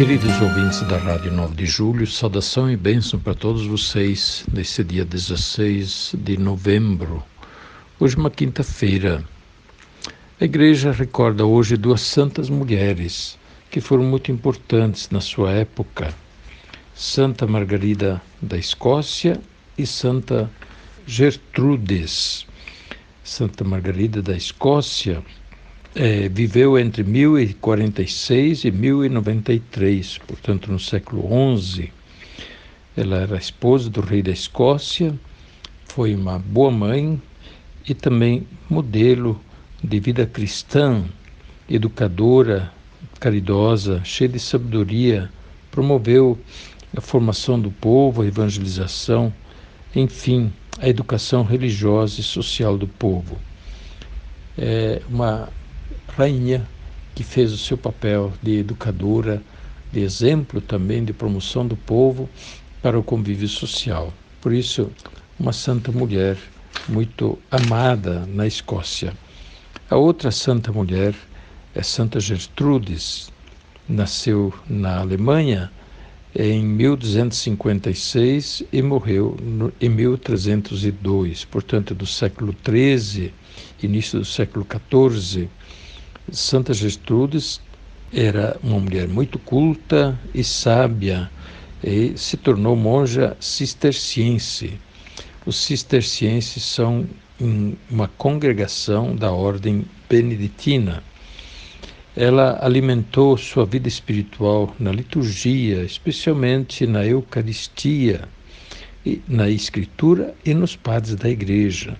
Queridos ouvintes da Rádio 9 de Julho, saudação e bênção para todos vocês nesse dia 16 de novembro. Hoje, uma quinta-feira. A igreja recorda hoje duas santas mulheres que foram muito importantes na sua época: Santa Margarida da Escócia e Santa Gertrudes. Santa Margarida da Escócia é, viveu entre 1046 e 1093, portanto no século XI. Ela era esposa do rei da Escócia, foi uma boa mãe e também modelo de vida cristã, educadora, caridosa, cheia de sabedoria, promoveu a formação do povo, a evangelização, enfim, a educação religiosa e social do povo. É uma rainha que fez o seu papel de educadora, de exemplo também de promoção do povo para o convívio social. Por isso, uma santa mulher muito amada na Escócia. A outra santa mulher é Santa Gertrudes. Nasceu na Alemanha em 1256 e morreu no, em 1302, portanto, do século XIII, início do século XIV. Santa Gertrudes era uma mulher muito culta e sábia e se tornou monja cisterciense. Os cistercienses são uma congregação da ordem beneditina. Ela alimentou sua vida espiritual na liturgia, especialmente na Eucaristia, na Escritura e nos padres da Igreja.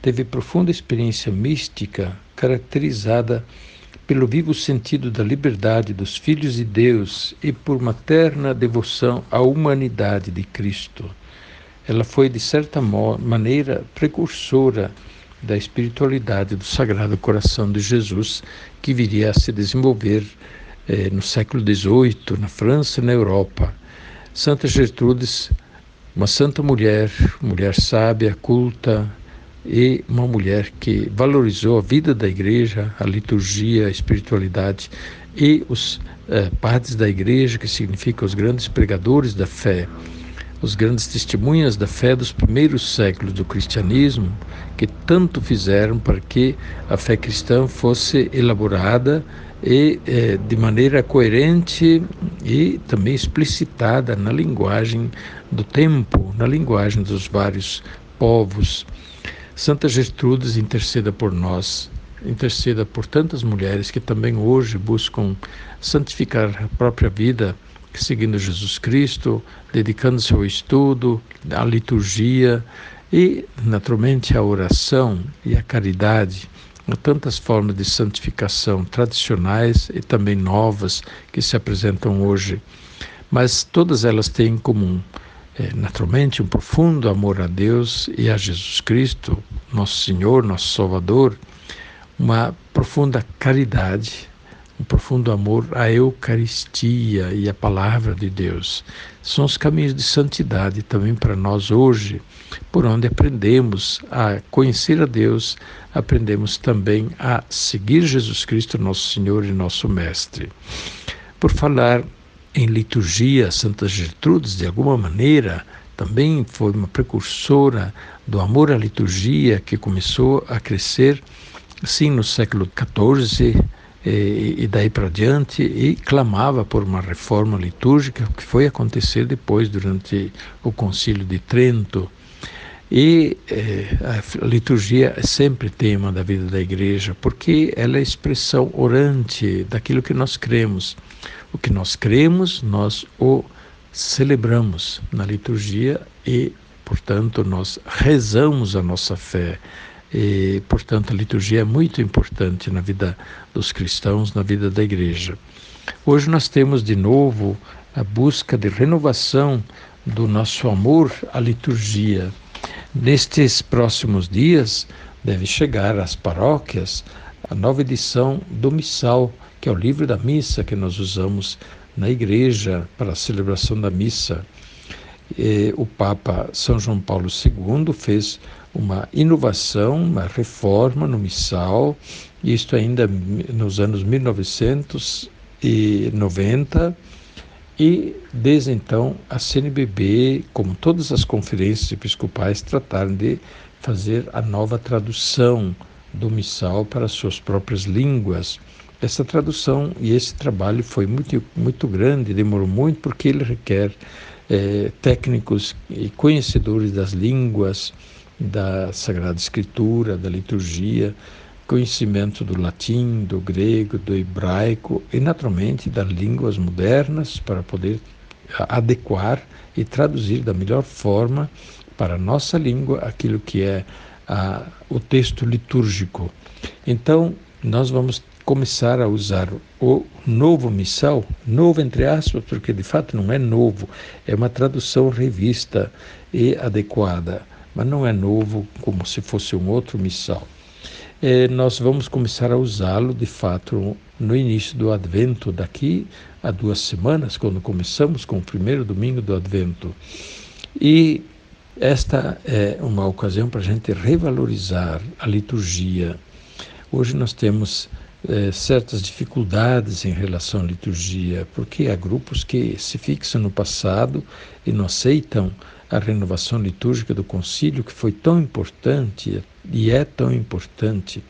Teve profunda experiência mística caracterizada pelo vivo sentido da liberdade dos filhos de Deus e por materna devoção à humanidade de Cristo. Ela foi, de certa maneira, precursora da espiritualidade do Sagrado Coração de Jesus, que viria a se desenvolver eh, no século XVIII, na França e na Europa. Santa Gertrudes, uma santa mulher, mulher sábia, culta, e uma mulher que valorizou a vida da igreja, a liturgia, a espiritualidade e os eh, padres da igreja, que significam os grandes pregadores da fé, os grandes testemunhas da fé dos primeiros séculos do cristianismo, que tanto fizeram para que a fé cristã fosse elaborada e eh, de maneira coerente e também explicitada na linguagem do tempo, na linguagem dos vários povos. Santa Gertrudes interceda por nós, interceda por tantas mulheres que também hoje buscam santificar a própria vida, seguindo Jesus Cristo, dedicando-se ao estudo, à liturgia e, naturalmente, à oração e à caridade. Há tantas formas de santificação tradicionais e também novas que se apresentam hoje, mas todas elas têm em comum naturalmente, um profundo amor a Deus e a Jesus Cristo, nosso Senhor, nosso Salvador, uma profunda caridade, um profundo amor à Eucaristia e à Palavra de Deus. São os caminhos de santidade também para nós hoje, por onde aprendemos a conhecer a Deus, aprendemos também a seguir Jesus Cristo, nosso Senhor e nosso Mestre. Por falar em liturgia, Santa Gertrudes, de alguma maneira, também foi uma precursora do amor à liturgia que começou a crescer, sim, no século XIV e, e daí para diante, e clamava por uma reforma litúrgica que foi acontecer depois, durante o Concílio de Trento. E eh, a liturgia é sempre tema da vida da igreja, porque ela é expressão orante daquilo que nós cremos. O que nós cremos, nós o celebramos na liturgia e, portanto, nós rezamos a nossa fé. E, portanto, a liturgia é muito importante na vida dos cristãos, na vida da igreja. Hoje nós temos de novo a busca de renovação do nosso amor à liturgia. Nestes próximos dias deve chegar às paróquias a nova edição do Missal, que é o livro da missa que nós usamos na igreja para a celebração da missa. E o Papa São João Paulo II fez uma inovação, uma reforma no missal, isto ainda nos anos 1990, e desde então a CNBB, como todas as conferências episcopais, trataram de fazer a nova tradução do missal para suas próprias línguas. Essa tradução e esse trabalho foi muito, muito grande, demorou muito, porque ele requer é, técnicos e conhecedores das línguas, da Sagrada Escritura, da liturgia, conhecimento do latim, do grego, do hebraico e, naturalmente, das línguas modernas para poder adequar e traduzir da melhor forma para a nossa língua aquilo que é a, o texto litúrgico. Então, nós vamos começar a usar o novo missal, novo entre aspas, porque de fato não é novo, é uma tradução revista e adequada, mas não é novo como se fosse um outro missal. É, nós vamos começar a usá-lo de fato no início do Advento, daqui a duas semanas, quando começamos com o primeiro domingo do Advento. E esta é uma ocasião para a gente revalorizar a liturgia. Hoje nós temos é, certas dificuldades em relação à liturgia, porque há grupos que se fixam no passado e não aceitam a renovação litúrgica do concílio, que foi tão importante e é tão importante.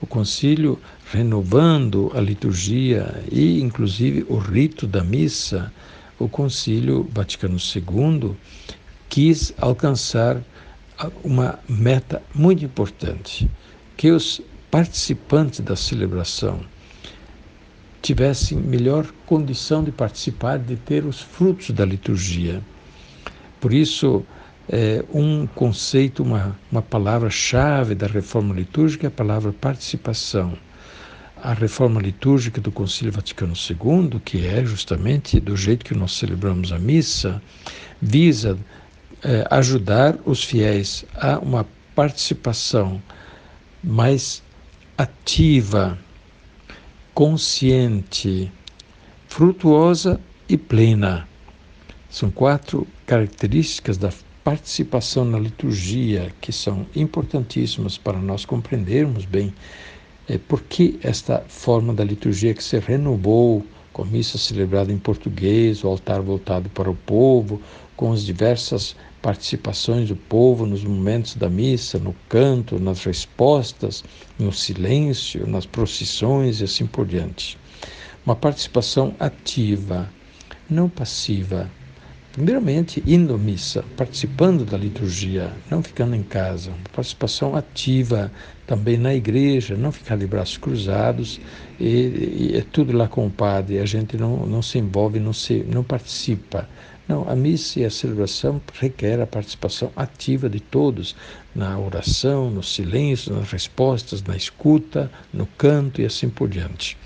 O concílio renovando a liturgia e, inclusive, o rito da missa, o concílio Vaticano II quis alcançar uma meta muito importante, que os participantes da celebração tivessem melhor condição de participar, de ter os frutos da liturgia. Por isso, é, um conceito, uma, uma palavra-chave da reforma litúrgica é a palavra participação. A reforma litúrgica do Concílio Vaticano II, que é justamente do jeito que nós celebramos a missa, visa é, ajudar os fiéis a uma participação mais ativa, consciente, frutuosa e plena. São quatro características da participação na liturgia que são importantíssimas para nós compreendermos bem é, por que esta forma da liturgia que se renovou com missa celebrada em português, o altar voltado para o povo, com as diversas participações do povo nos momentos da missa, no canto, nas respostas, no silêncio, nas procissões e assim por diante. Uma participação ativa, não passiva. Primeiramente, indo à missa, participando da liturgia, não ficando em casa. Uma participação ativa também na igreja, não ficar de braços cruzados e, e é tudo lá com o padre. A gente não, não se envolve, não, se, não participa não, a missa e a celebração requer a participação ativa de todos na oração, no silêncio, nas respostas, na escuta, no canto e assim por diante.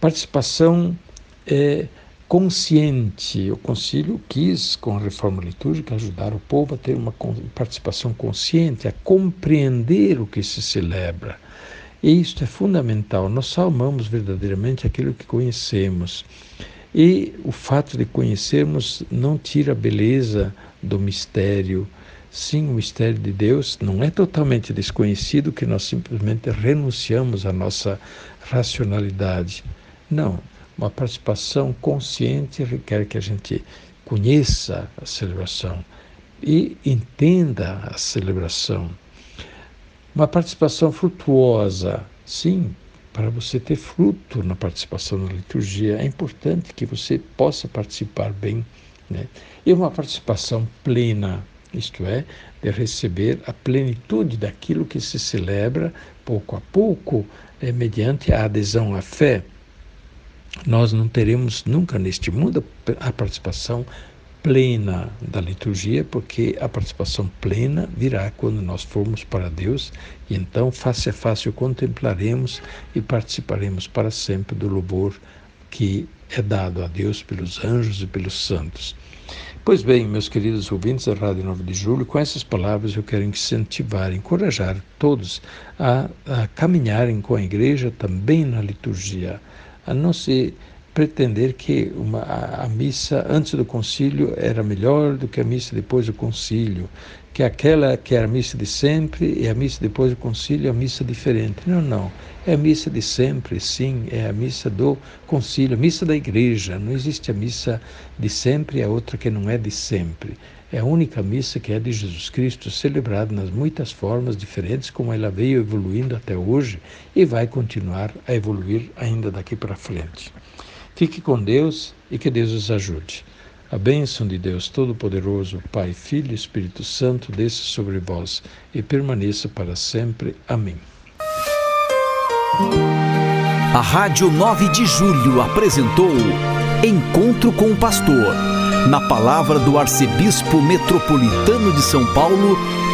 Participação é consciente. O concílio quis, com a reforma litúrgica, ajudar o povo a ter uma participação consciente, a compreender o que se celebra. E isto é fundamental. Nós só amamos verdadeiramente aquilo que conhecemos. E o fato de conhecermos não tira a beleza do mistério. Sim, o mistério de Deus não é totalmente desconhecido que nós simplesmente renunciamos à nossa racionalidade. Não, uma participação consciente requer que a gente conheça a celebração e entenda a celebração. Uma participação frutuosa, sim, para você ter fruto na participação na liturgia, é importante que você possa participar bem. Né? E uma participação plena, isto é, de receber a plenitude daquilo que se celebra pouco a pouco, é, mediante a adesão à fé. Nós não teremos nunca neste mundo a participação plena da liturgia, porque a participação plena virá quando nós formos para Deus e então, face a face, o contemplaremos e participaremos para sempre do louvor que é dado a Deus pelos anjos e pelos santos. Pois bem, meus queridos ouvintes da Rádio 9 de Julho, com essas palavras eu quero incentivar, encorajar todos a, a caminharem com a igreja também na liturgia, a não se pretender que uma, a, a, missa antes do concílio era melhor do que a missa depois do concílio, que aquela que era a missa de sempre e a missa depois do concílio é a missa diferente. Não, não. É a missa de sempre, sim, é a missa do concílio, a missa da igreja. Não existe a missa de sempre e a outra que não é de sempre. É a única missa que é de Jesus Cristo, celebrada nas muitas formas diferentes, como ela veio evoluindo até hoje e vai continuar a evoluir ainda daqui para frente. Fique com Deus e que Deus os ajude. A bênção de Deus Todo-Poderoso, Pai, Filho e Espírito Santo, desça sobre vós e permaneça para sempre. Amém. A Rádio 9 de Julho apresentou Encontro com o Pastor, na palavra do Arcebispo Metropolitano de São Paulo,